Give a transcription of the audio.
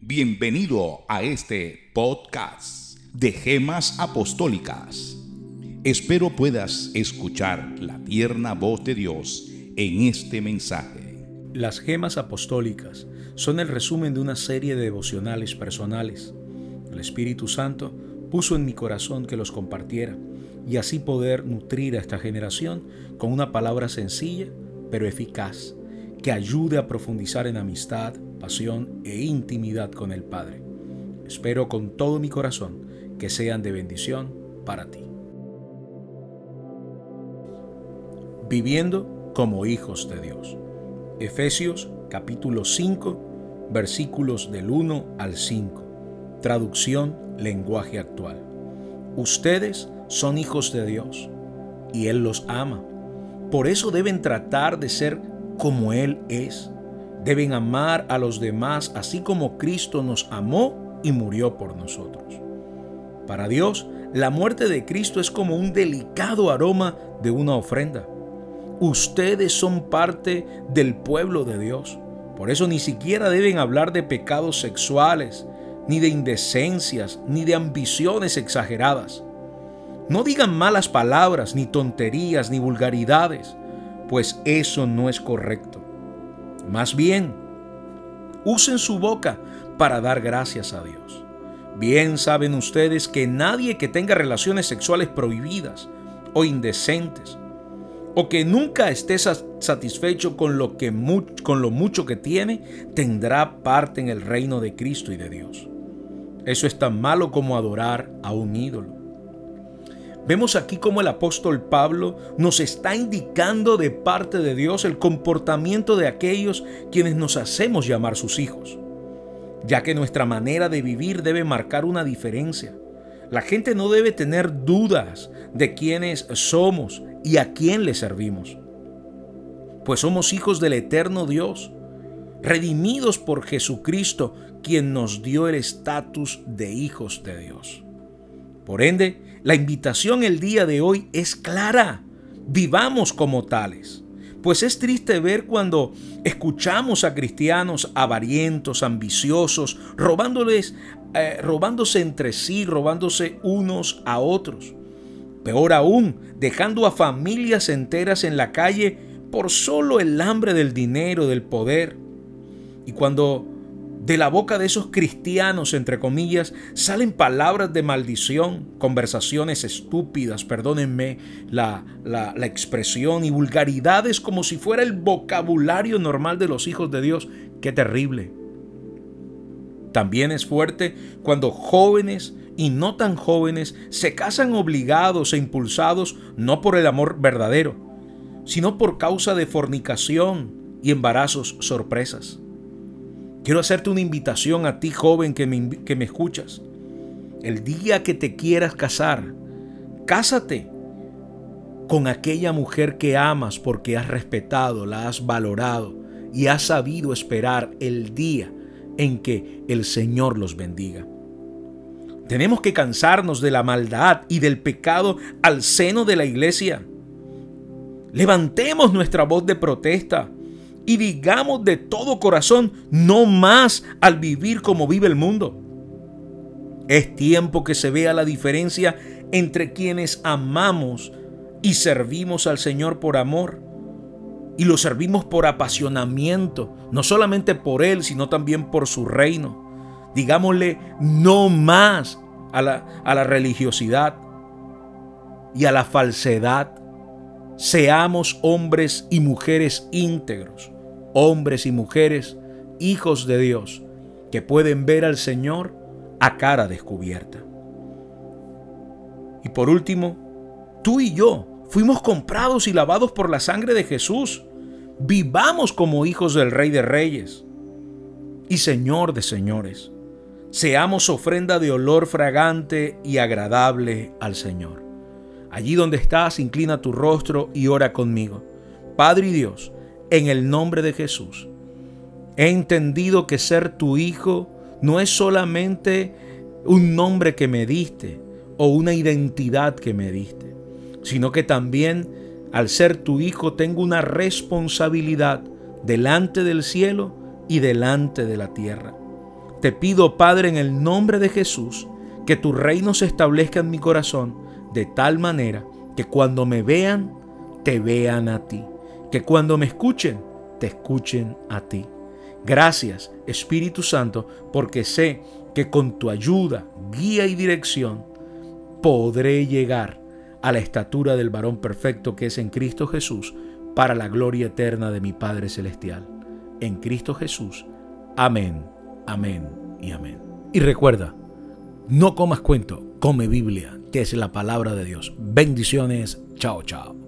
Bienvenido a este podcast de Gemas Apostólicas. Espero puedas escuchar la tierna voz de Dios en este mensaje. Las Gemas Apostólicas son el resumen de una serie de devocionales personales. El Espíritu Santo puso en mi corazón que los compartiera y así poder nutrir a esta generación con una palabra sencilla pero eficaz que ayude a profundizar en amistad, pasión e intimidad con el Padre. Espero con todo mi corazón que sean de bendición para ti. Viviendo como hijos de Dios. Efesios capítulo 5 versículos del 1 al 5. Traducción lenguaje actual. Ustedes son hijos de Dios y Él los ama. Por eso deben tratar de ser como Él es deben amar a los demás así como Cristo nos amó y murió por nosotros. Para Dios, la muerte de Cristo es como un delicado aroma de una ofrenda. Ustedes son parte del pueblo de Dios. Por eso ni siquiera deben hablar de pecados sexuales, ni de indecencias, ni de ambiciones exageradas. No digan malas palabras, ni tonterías, ni vulgaridades, pues eso no es correcto. Más bien, usen su boca para dar gracias a Dios. Bien saben ustedes que nadie que tenga relaciones sexuales prohibidas o indecentes, o que nunca esté satisfecho con lo, que con lo mucho que tiene, tendrá parte en el reino de Cristo y de Dios. Eso es tan malo como adorar a un ídolo. Vemos aquí cómo el apóstol Pablo nos está indicando de parte de Dios el comportamiento de aquellos quienes nos hacemos llamar sus hijos, ya que nuestra manera de vivir debe marcar una diferencia. La gente no debe tener dudas de quiénes somos y a quién le servimos, pues somos hijos del eterno Dios, redimidos por Jesucristo, quien nos dio el estatus de hijos de Dios. Por ende, la invitación el día de hoy es clara. Vivamos como tales. Pues es triste ver cuando escuchamos a cristianos avarientos, ambiciosos, robándoles, eh, robándose entre sí, robándose unos a otros. Peor aún, dejando a familias enteras en la calle por solo el hambre del dinero, del poder. Y cuando de la boca de esos cristianos, entre comillas, salen palabras de maldición, conversaciones estúpidas, perdónenme la, la, expresión, y vulgaridades como si fuera el vocabulario normal de los hijos de Dios. ¡Qué terrible! También es fuerte cuando jóvenes y no tan jóvenes se casan obligados e impulsados no por el amor verdadero, sino por causa de fornicación y embarazos sorpresas. Quiero hacerte una invitación a ti, joven, que me, que me escuchas. El día que te quieras casar, cásate con aquella mujer que amas porque has respetado, la has valorado y has sabido esperar el día en que el Señor los bendiga. Tenemos que cansarnos de la maldad y del pecado al seno de la iglesia. Levantemos nuestra voz de protesta y digamos de todo corazón no más al vivir como vive el mundo. Es tiempo que se vea la diferencia entre quienes amamos y servimos al Señor por amor y lo servimos por apasionamiento, no solamente por Él, sino también por su reino. Digámosle no más a la, a la religiosidad y a la falsedad. Seamos hombres y mujeres íntegros hombres y mujeres, hijos de Dios, que pueden ver al Señor a cara descubierta. Y por último, tú y yo fuimos comprados y lavados por la sangre de Jesús. Vivamos como hijos del Rey de Reyes y Señor de Señores. Seamos ofrenda de olor fragante y agradable al Señor. Allí donde estás, inclina tu rostro y ora conmigo. Padre y Dios, en el nombre de Jesús. He entendido que ser tu hijo no es solamente un nombre que me diste o una identidad que me diste, sino que también al ser tu hijo tengo una responsabilidad delante del cielo y delante de la tierra. Te pido, Padre, en el nombre de Jesús, que tu reino se establezca en mi corazón de tal manera que cuando me vean, te vean a ti. Que cuando me escuchen, te escuchen a ti. Gracias, Espíritu Santo, porque sé que con tu ayuda, guía y dirección podré llegar a la estatura del varón perfecto que es en Cristo Jesús para la gloria eterna de mi Padre Celestial. En Cristo Jesús. Amén, amén y amén. Y recuerda, no comas cuento, come Biblia, que es la palabra de Dios. Bendiciones, chao, chao.